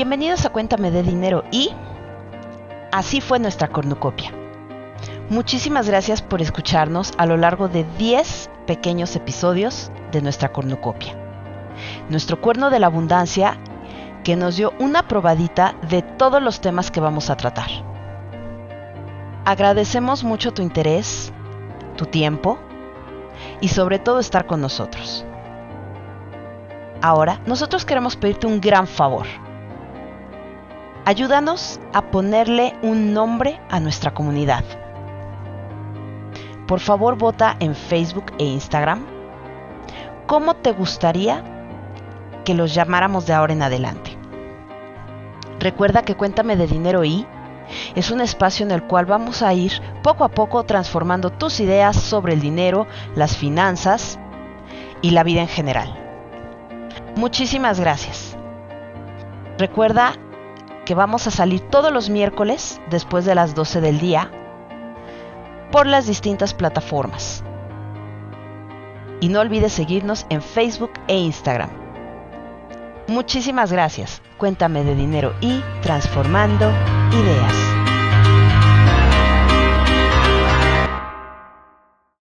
Bienvenidos a Cuéntame de Dinero y así fue nuestra cornucopia. Muchísimas gracias por escucharnos a lo largo de 10 pequeños episodios de nuestra cornucopia. Nuestro cuerno de la abundancia que nos dio una probadita de todos los temas que vamos a tratar. Agradecemos mucho tu interés, tu tiempo y sobre todo estar con nosotros. Ahora, nosotros queremos pedirte un gran favor Ayúdanos a ponerle un nombre a nuestra comunidad. Por favor, vota en Facebook e Instagram. ¿Cómo te gustaría que los llamáramos de ahora en adelante? Recuerda que Cuéntame de Dinero y es un espacio en el cual vamos a ir poco a poco transformando tus ideas sobre el dinero, las finanzas y la vida en general. Muchísimas gracias. Recuerda que vamos a salir todos los miércoles después de las 12 del día por las distintas plataformas. Y no olvides seguirnos en Facebook e Instagram. Muchísimas gracias. Cuéntame de dinero y transformando ideas.